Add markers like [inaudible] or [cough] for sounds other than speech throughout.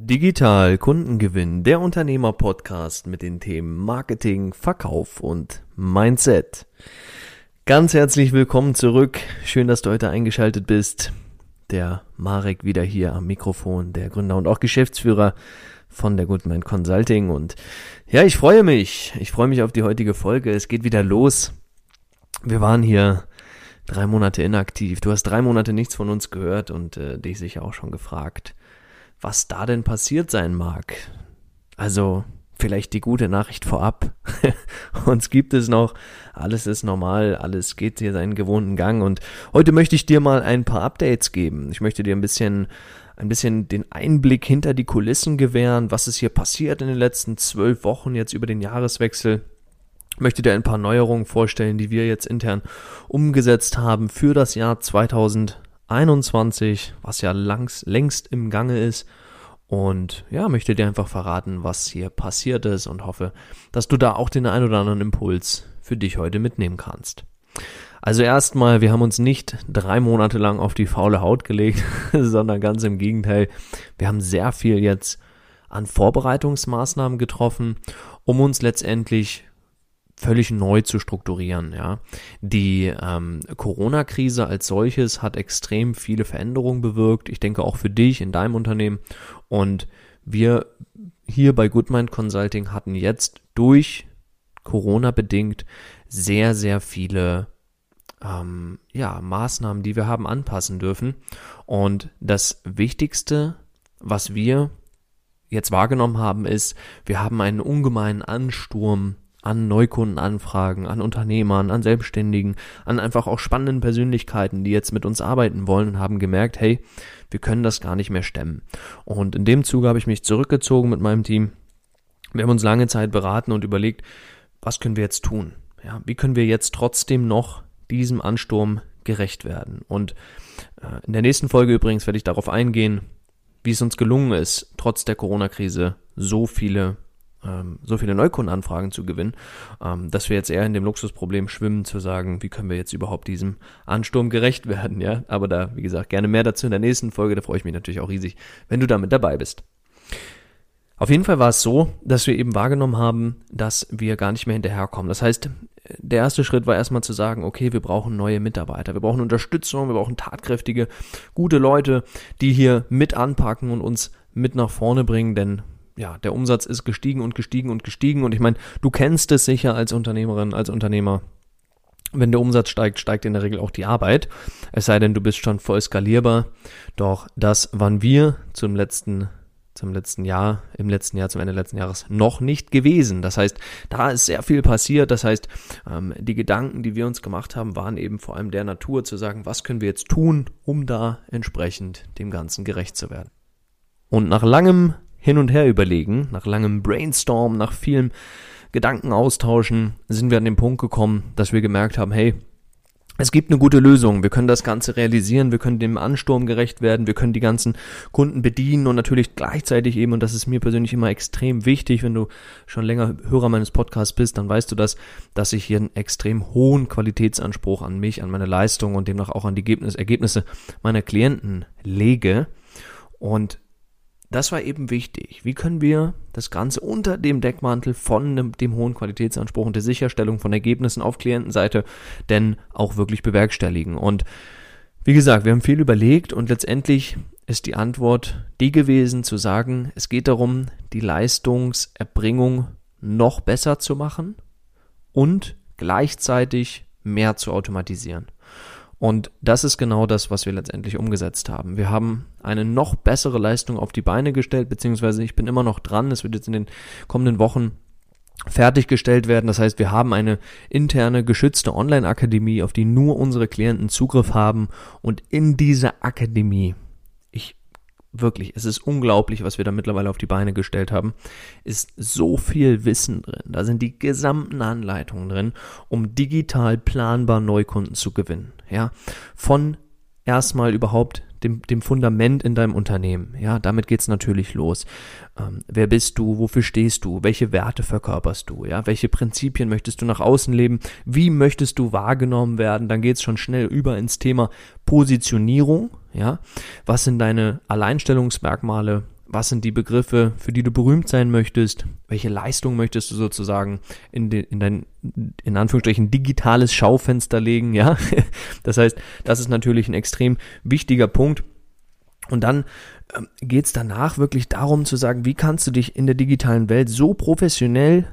Digital Kundengewinn, der Unternehmer-Podcast mit den Themen Marketing, Verkauf und Mindset. Ganz herzlich willkommen zurück. Schön, dass du heute eingeschaltet bist. Der Marek wieder hier am Mikrofon, der Gründer und auch Geschäftsführer von der Goodman Consulting. Und ja, ich freue mich. Ich freue mich auf die heutige Folge. Es geht wieder los. Wir waren hier drei Monate inaktiv. Du hast drei Monate nichts von uns gehört und äh, dich sicher auch schon gefragt was da denn passiert sein mag. Also vielleicht die gute Nachricht vorab. [laughs] Uns gibt es noch, alles ist normal, alles geht hier seinen gewohnten Gang und heute möchte ich dir mal ein paar Updates geben. Ich möchte dir ein bisschen ein bisschen den Einblick hinter die Kulissen gewähren, was ist hier passiert in den letzten zwölf Wochen jetzt über den Jahreswechsel. Ich möchte dir ein paar Neuerungen vorstellen, die wir jetzt intern umgesetzt haben für das Jahr 2020 21, was ja langs, längst im Gange ist. Und ja, möchte dir einfach verraten, was hier passiert ist und hoffe, dass du da auch den ein oder anderen Impuls für dich heute mitnehmen kannst. Also erstmal, wir haben uns nicht drei Monate lang auf die faule Haut gelegt, [laughs] sondern ganz im Gegenteil. Wir haben sehr viel jetzt an Vorbereitungsmaßnahmen getroffen, um uns letztendlich völlig neu zu strukturieren. Ja, die ähm, Corona-Krise als solches hat extrem viele Veränderungen bewirkt. Ich denke auch für dich in deinem Unternehmen. Und wir hier bei Goodmind Consulting hatten jetzt durch Corona bedingt sehr sehr viele ähm, ja Maßnahmen, die wir haben anpassen dürfen. Und das Wichtigste, was wir jetzt wahrgenommen haben, ist, wir haben einen ungemeinen Ansturm an Neukundenanfragen, an Unternehmern, an Selbstständigen, an einfach auch spannenden Persönlichkeiten, die jetzt mit uns arbeiten wollen und haben gemerkt, hey, wir können das gar nicht mehr stemmen. Und in dem Zuge habe ich mich zurückgezogen mit meinem Team. Wir haben uns lange Zeit beraten und überlegt, was können wir jetzt tun? Ja, wie können wir jetzt trotzdem noch diesem Ansturm gerecht werden? Und äh, in der nächsten Folge übrigens werde ich darauf eingehen, wie es uns gelungen ist, trotz der Corona-Krise so viele ähm, so viele Neukundenanfragen zu gewinnen, ähm, dass wir jetzt eher in dem Luxusproblem schwimmen, zu sagen, wie können wir jetzt überhaupt diesem Ansturm gerecht werden, ja. Aber da, wie gesagt, gerne mehr dazu in der nächsten Folge. Da freue ich mich natürlich auch riesig, wenn du damit dabei bist. Auf jeden Fall war es so, dass wir eben wahrgenommen haben, dass wir gar nicht mehr hinterherkommen. Das heißt, der erste Schritt war erstmal zu sagen, okay, wir brauchen neue Mitarbeiter, wir brauchen Unterstützung, wir brauchen tatkräftige, gute Leute, die hier mit anpacken und uns mit nach vorne bringen, denn ja, der Umsatz ist gestiegen und gestiegen und gestiegen. Und ich meine, du kennst es sicher als Unternehmerin, als Unternehmer. Wenn der Umsatz steigt, steigt in der Regel auch die Arbeit. Es sei denn, du bist schon voll skalierbar. Doch das waren wir zum letzten, zum letzten Jahr, im letzten Jahr, zum Ende letzten Jahres noch nicht gewesen. Das heißt, da ist sehr viel passiert. Das heißt, ähm, die Gedanken, die wir uns gemacht haben, waren eben vor allem der Natur zu sagen, was können wir jetzt tun, um da entsprechend dem Ganzen gerecht zu werden. Und nach langem hin und her überlegen, nach langem Brainstorm, nach vielem Gedanken austauschen, sind wir an den Punkt gekommen, dass wir gemerkt haben, hey, es gibt eine gute Lösung. Wir können das Ganze realisieren. Wir können dem Ansturm gerecht werden. Wir können die ganzen Kunden bedienen und natürlich gleichzeitig eben, und das ist mir persönlich immer extrem wichtig, wenn du schon länger Hörer meines Podcasts bist, dann weißt du das, dass ich hier einen extrem hohen Qualitätsanspruch an mich, an meine Leistung und demnach auch an die Ergebnisse meiner Klienten lege. Und das war eben wichtig. Wie können wir das Ganze unter dem Deckmantel von dem, dem, hohen Qualitätsanspruch und der Sicherstellung von Ergebnissen auf Klientenseite denn auch wirklich bewerkstelligen? Und wie gesagt, wir haben viel überlegt und letztendlich ist die Antwort die gewesen, zu sagen, es geht darum, die Leistungserbringung noch besser zu machen und gleichzeitig mehr zu automatisieren. Und das ist genau das, was wir letztendlich umgesetzt haben. Wir haben eine noch bessere Leistung auf die Beine gestellt, beziehungsweise ich bin immer noch dran. Es wird jetzt in den kommenden Wochen fertiggestellt werden. Das heißt, wir haben eine interne geschützte Online-Akademie, auf die nur unsere Klienten Zugriff haben. Und in dieser Akademie wirklich, es ist unglaublich, was wir da mittlerweile auf die Beine gestellt haben, ist so viel Wissen drin. Da sind die gesamten Anleitungen drin, um digital planbar Neukunden zu gewinnen. Ja, von erstmal überhaupt dem, dem Fundament in deinem Unternehmen. Ja, damit geht's natürlich los. Ähm, wer bist du? Wofür stehst du? Welche Werte verkörperst du? Ja, welche Prinzipien möchtest du nach außen leben? Wie möchtest du wahrgenommen werden? Dann geht's schon schnell über ins Thema Positionierung. Ja, was sind deine Alleinstellungsmerkmale? was sind die Begriffe, für die du berühmt sein möchtest, welche Leistung möchtest du sozusagen in, de, in dein, in Anführungsstrichen, digitales Schaufenster legen, ja. [laughs] Das heißt, das ist natürlich ein extrem wichtiger Punkt. Und dann ähm, geht es danach wirklich darum zu sagen, wie kannst du dich in der digitalen Welt so professionell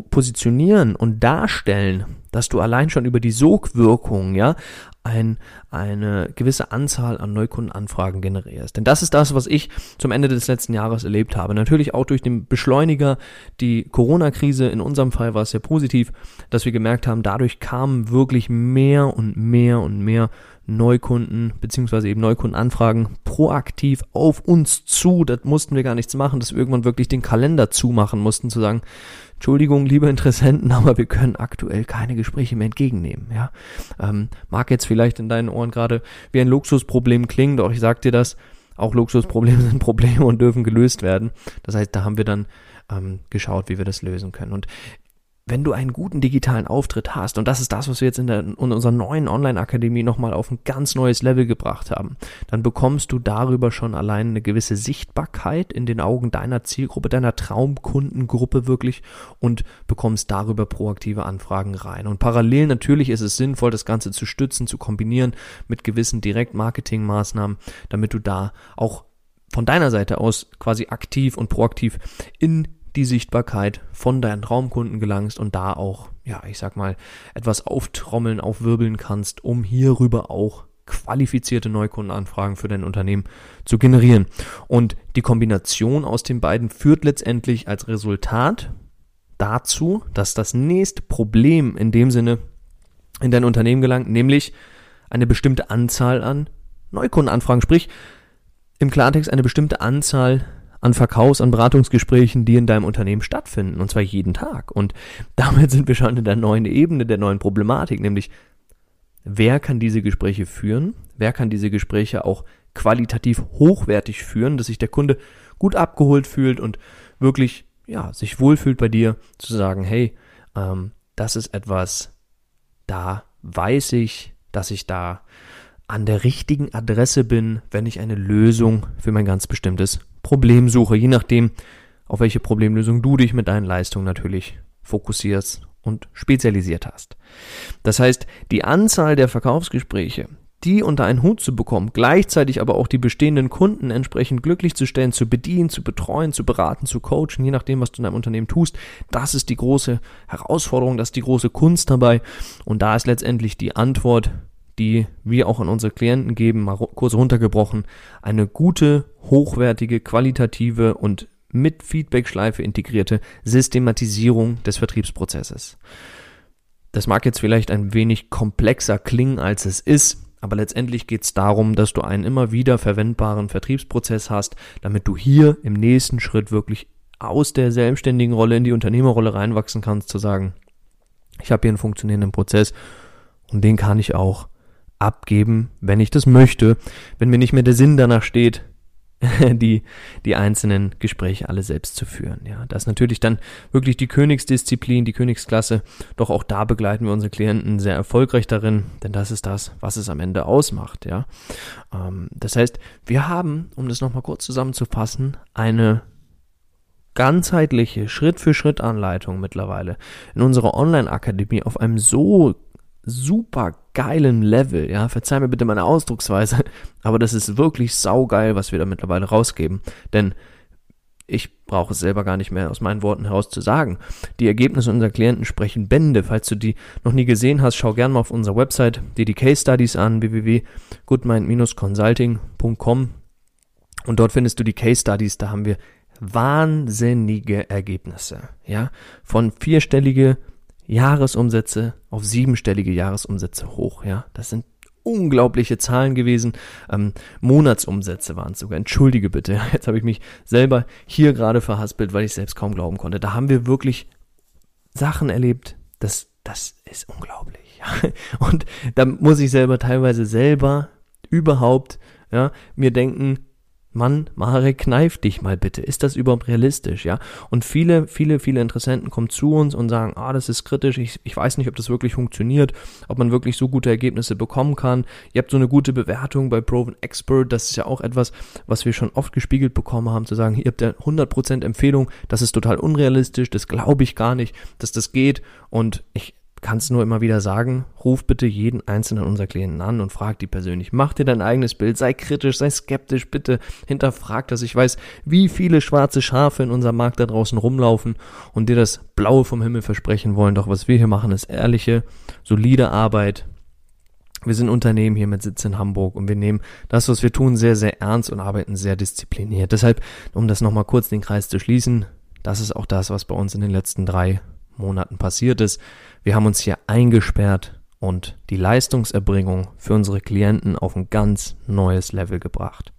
positionieren und darstellen, dass du allein schon über die Sogwirkung, ja, ein, eine gewisse Anzahl an Neukundenanfragen generierst. Denn das ist das, was ich zum Ende des letzten Jahres erlebt habe. Natürlich auch durch den Beschleuniger, die Corona-Krise, in unserem Fall war es sehr positiv, dass wir gemerkt haben, dadurch kamen wirklich mehr und mehr und mehr Neukunden beziehungsweise eben Neukundenanfragen proaktiv auf uns zu. Das mussten wir gar nichts machen, dass wir irgendwann wirklich den Kalender zumachen mussten, zu sagen, Entschuldigung, liebe Interessenten, [laughs] aber wir können aktuell keine Gespräche mehr entgegennehmen. Ja, ähm, mag jetzt vielleicht in deinen Ohren gerade wie ein Luxusproblem klingen, doch ich sag dir das, auch Luxusprobleme sind Probleme und dürfen gelöst werden. Das heißt, da haben wir dann ähm, geschaut, wie wir das lösen können. Und wenn du einen guten digitalen Auftritt hast, und das ist das, was wir jetzt in, der, in unserer neuen Online-Akademie nochmal auf ein ganz neues Level gebracht haben, dann bekommst du darüber schon allein eine gewisse Sichtbarkeit in den Augen deiner Zielgruppe, deiner Traumkundengruppe wirklich und bekommst darüber proaktive Anfragen rein. Und parallel natürlich ist es sinnvoll, das Ganze zu stützen, zu kombinieren mit gewissen Direktmarketing-Maßnahmen, damit du da auch von deiner Seite aus quasi aktiv und proaktiv in die Sichtbarkeit von deinen Traumkunden gelangst und da auch, ja, ich sag mal, etwas auftrommeln, aufwirbeln kannst, um hierüber auch qualifizierte Neukundenanfragen für dein Unternehmen zu generieren. Und die Kombination aus den beiden führt letztendlich als Resultat dazu, dass das nächste Problem in dem Sinne in dein Unternehmen gelangt, nämlich eine bestimmte Anzahl an Neukundenanfragen, sprich im Klartext eine bestimmte Anzahl an Verkaufs-, an Beratungsgesprächen, die in deinem Unternehmen stattfinden, und zwar jeden Tag. Und [laughs] damit sind wir schon in der neuen Ebene, der neuen Problematik, nämlich wer kann diese Gespräche führen, wer kann diese Gespräche auch qualitativ hochwertig führen, dass sich der Kunde gut abgeholt fühlt und wirklich ja, sich wohlfühlt bei dir, zu sagen, hey, ähm, das ist etwas, da weiß ich, dass ich da an der richtigen Adresse bin, wenn ich eine Lösung für mein ganz bestimmtes Problem suche, je nachdem, auf welche Problemlösung du dich mit deinen Leistungen natürlich fokussierst und spezialisiert hast. Das heißt, die Anzahl der Verkaufsgespräche, die unter einen Hut zu bekommen, gleichzeitig aber auch die bestehenden Kunden entsprechend glücklich zu stellen, zu bedienen, zu betreuen, zu beraten, zu coachen, je nachdem, was du in deinem Unternehmen tust, das ist die große Herausforderung, das ist die große Kunst dabei. Und da ist letztendlich die Antwort die wir auch an unsere Klienten geben, mal kurz runtergebrochen, eine gute, hochwertige, qualitative und mit Feedback-Schleife integrierte Systematisierung des Vertriebsprozesses. Das mag jetzt vielleicht ein wenig komplexer klingen, als es ist, aber letztendlich geht es darum, dass du einen immer wieder verwendbaren Vertriebsprozess hast, damit du hier im nächsten Schritt wirklich aus der selbstständigen Rolle in die Unternehmerrolle reinwachsen kannst, zu sagen, ich habe hier einen funktionierenden Prozess und den kann ich auch abgeben, wenn ich das möchte, wenn mir nicht mehr der Sinn danach steht, [laughs] die, die einzelnen Gespräche alle selbst zu führen. Ja, das ist natürlich dann wirklich die Königsdisziplin, die Königsklasse. Doch auch da begleiten wir unsere Klienten sehr erfolgreich darin, denn das ist das, was es am Ende ausmacht. Ja, ähm, das heißt, wir haben, um das nochmal kurz zusammenzufassen, eine ganzheitliche Schritt-für-Schritt-Anleitung mittlerweile in unserer Online-Akademie auf einem so super geilen Level, ja, verzeih mir bitte meine Ausdrucksweise, [laughs] aber das ist wirklich saugeil, was wir da mittlerweile rausgeben, denn ich brauche es selber gar nicht mehr aus meinen Worten heraus zu sagen. Die Ergebnisse unserer Klienten sprechen Bände. Falls du die noch nie gesehen hast, schau gerne mal auf unserer Website dir die Case Studies an, www.goodmind-consulting.com und dort findest du die Case Studies, da haben wir wahnsinnige Ergebnisse, ja, von vierstellige Jahresumsätze auf siebenstellige Jahresumsätze hoch. Ja, das sind unglaubliche Zahlen gewesen. Ähm, Monatsumsätze waren es sogar. Entschuldige bitte. [laughs] Jetzt habe ich mich selber hier gerade verhaspelt, weil ich selbst kaum glauben konnte. Da haben wir wirklich Sachen erlebt. Das, das ist unglaublich. [laughs] Und da muss ich selber teilweise selber überhaupt ja, mir denken, Mann, Marek, kneif dich mal bitte. Ist das überhaupt realistisch, ja? Und viele, viele, viele Interessenten kommen zu uns und sagen, ah, das ist kritisch, ich, ich weiß nicht, ob das wirklich funktioniert, ob man wirklich so gute Ergebnisse bekommen kann. Ihr habt so eine gute Bewertung bei Proven Expert, das ist ja auch etwas, was wir schon oft gespiegelt bekommen haben, zu sagen, ihr habt ja 100% Empfehlung, das ist total unrealistisch, das glaube ich gar nicht, dass das geht und ich kannst nur immer wieder sagen, ruf bitte jeden einzelnen unserer Klienten an und frag die persönlich. Mach dir dein eigenes Bild, sei kritisch, sei skeptisch, bitte hinterfrag das. Ich weiß, wie viele schwarze Schafe in unserem Markt da draußen rumlaufen und dir das Blaue vom Himmel versprechen wollen. Doch was wir hier machen, ist ehrliche, solide Arbeit. Wir sind Unternehmen hier mit Sitz in Hamburg und wir nehmen das, was wir tun, sehr, sehr ernst und arbeiten sehr diszipliniert. Deshalb, um das nochmal kurz den Kreis zu schließen, das ist auch das, was bei uns in den letzten drei Monaten passiert ist. Wir haben uns hier eingesperrt und die Leistungserbringung für unsere Klienten auf ein ganz neues Level gebracht.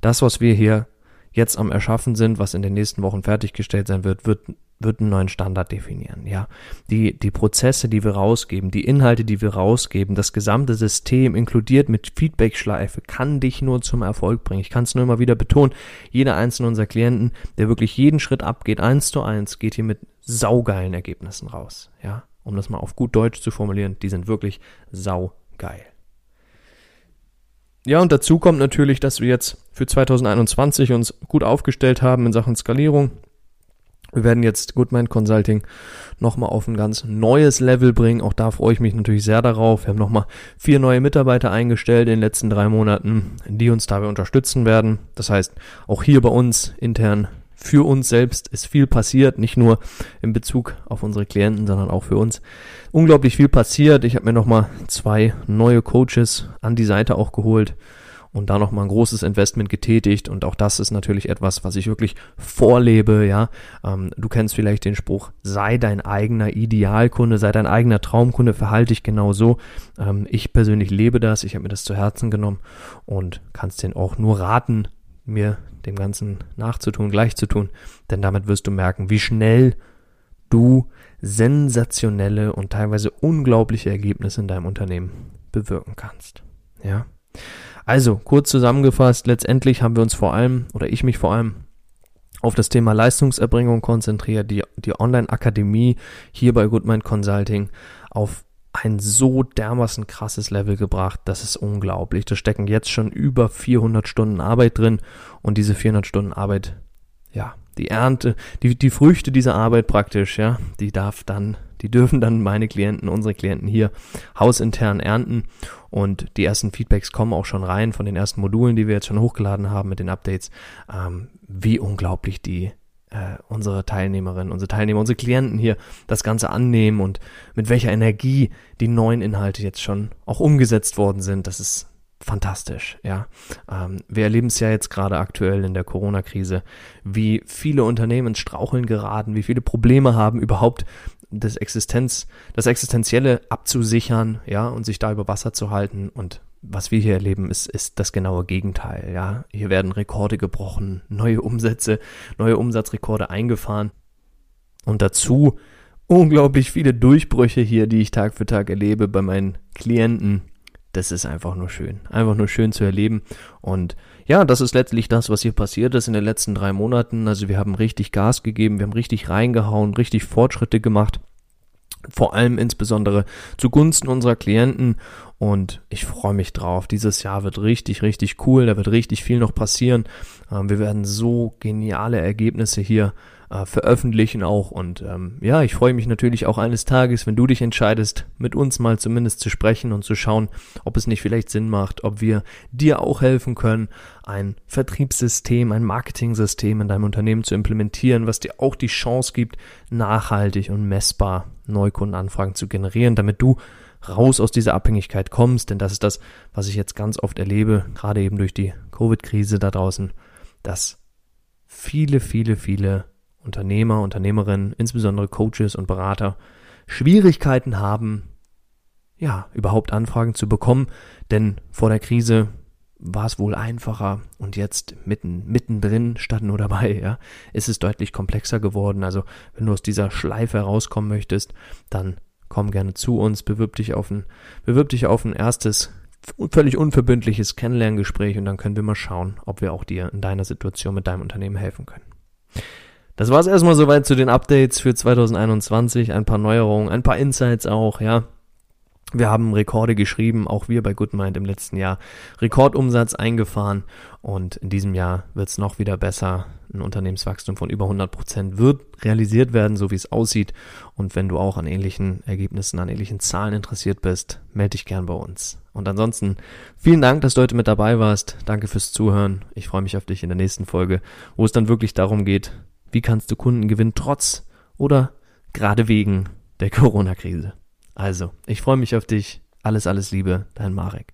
Das, was wir hier jetzt am Erschaffen sind, was in den nächsten Wochen fertiggestellt sein wird, wird, wird einen neuen Standard definieren. Ja, die, die Prozesse, die wir rausgeben, die Inhalte, die wir rausgeben, das gesamte System inkludiert mit Feedback-Schleife kann dich nur zum Erfolg bringen. Ich kann es nur immer wieder betonen. Jeder einzelne unserer Klienten, der wirklich jeden Schritt abgeht, eins zu eins, geht hier mit saugeilen Ergebnissen raus. Ja, um das mal auf gut Deutsch zu formulieren, die sind wirklich saugeil. Ja, und dazu kommt natürlich, dass wir jetzt für 2021 uns gut aufgestellt haben in Sachen Skalierung. Wir werden jetzt Goodmind Consulting nochmal auf ein ganz neues Level bringen. Auch da freue ich mich natürlich sehr darauf. Wir haben nochmal vier neue Mitarbeiter eingestellt in den letzten drei Monaten, die uns dabei unterstützen werden. Das heißt, auch hier bei uns intern für uns selbst ist viel passiert, nicht nur in Bezug auf unsere Klienten, sondern auch für uns. Unglaublich viel passiert. Ich habe mir nochmal zwei neue Coaches an die Seite auch geholt und da nochmal ein großes Investment getätigt. Und auch das ist natürlich etwas, was ich wirklich vorlebe, ja. Ähm, du kennst vielleicht den Spruch, sei dein eigener Idealkunde, sei dein eigener Traumkunde, verhalte dich genau so. Ähm, ich persönlich lebe das, ich habe mir das zu Herzen genommen und kannst den auch nur raten, mir dem Ganzen nachzutun, gleich zu tun, denn damit wirst du merken, wie schnell du sensationelle und teilweise unglaubliche Ergebnisse in deinem Unternehmen bewirken kannst. Ja. Also, kurz zusammengefasst, letztendlich haben wir uns vor allem, oder ich mich vor allem, auf das Thema Leistungserbringung konzentriert, die, die Online-Akademie hier bei Goodmind Consulting auf ein so dermaßen krasses Level gebracht, das ist unglaublich. Da stecken jetzt schon über 400 Stunden Arbeit drin und diese 400 Stunden Arbeit, ja, die Ernte, die, die Früchte dieser Arbeit praktisch, ja, die darf dann, die dürfen dann meine Klienten, unsere Klienten hier hausintern ernten und die ersten Feedbacks kommen auch schon rein von den ersten Modulen, die wir jetzt schon hochgeladen haben mit den Updates, ähm, wie unglaublich die äh, unsere Teilnehmerinnen, unsere Teilnehmer, unsere Klienten hier das Ganze annehmen und mit welcher Energie die neuen Inhalte jetzt schon auch umgesetzt worden sind. Das ist fantastisch, ja. Ähm, wir erleben es ja jetzt gerade aktuell in der Corona-Krise, wie viele Unternehmen ins Straucheln geraten, wie viele Probleme haben, überhaupt das Existenz, das Existenzielle abzusichern, ja, und sich da über Wasser zu halten und was wir hier erleben, ist, ist das genaue Gegenteil. Ja, hier werden Rekorde gebrochen, neue Umsätze, neue Umsatzrekorde eingefahren und dazu unglaublich viele Durchbrüche hier, die ich Tag für Tag erlebe bei meinen Klienten. Das ist einfach nur schön, einfach nur schön zu erleben und ja, das ist letztlich das, was hier passiert ist in den letzten drei Monaten. Also wir haben richtig Gas gegeben, wir haben richtig reingehauen, richtig Fortschritte gemacht vor allem insbesondere zugunsten unserer Klienten und ich freue mich drauf. Dieses Jahr wird richtig, richtig cool. Da wird richtig viel noch passieren. Ähm, wir werden so geniale Ergebnisse hier äh, veröffentlichen auch. Und ähm, ja, ich freue mich natürlich auch eines Tages, wenn du dich entscheidest, mit uns mal zumindest zu sprechen und zu schauen, ob es nicht vielleicht Sinn macht, ob wir dir auch helfen können, ein Vertriebssystem, ein Marketingsystem in deinem Unternehmen zu implementieren, was dir auch die Chance gibt, nachhaltig und messbar Neukundenanfragen zu generieren, damit du raus aus dieser Abhängigkeit kommst, denn das ist das, was ich jetzt ganz oft erlebe, gerade eben durch die Covid-Krise da draußen, dass viele, viele, viele Unternehmer, Unternehmerinnen, insbesondere Coaches und Berater Schwierigkeiten haben, ja, überhaupt Anfragen zu bekommen, denn vor der Krise war es wohl einfacher und jetzt mitten, mittendrin statt nur dabei, [laughs] ja, ist es deutlich komplexer geworden. Also, wenn du aus dieser Schleife herauskommen möchtest, dann komm gerne zu uns, bewirb dich auf ein, bewirb dich auf ein erstes völlig unverbindliches Kennenlerngespräch und dann können wir mal schauen, ob wir auch dir in deiner Situation mit deinem Unternehmen helfen können. Das war es erstmal soweit zu den Updates für 2021, ein paar Neuerungen, ein paar Insights auch, ja. Wir haben Rekorde geschrieben, auch wir bei GoodMind im letzten Jahr. Rekordumsatz eingefahren und in diesem Jahr wird es noch wieder besser. Ein Unternehmenswachstum von über 100 Prozent wird realisiert werden, so wie es aussieht. Und wenn du auch an ähnlichen Ergebnissen, an ähnlichen Zahlen interessiert bist, melde dich gern bei uns. Und ansonsten vielen Dank, dass du heute mit dabei warst. Danke fürs Zuhören. Ich freue mich auf dich in der nächsten Folge, wo es dann wirklich darum geht, wie kannst du Kunden gewinnen trotz oder gerade wegen der Corona-Krise. Also, ich freue mich auf dich. Alles, alles Liebe, dein Marek.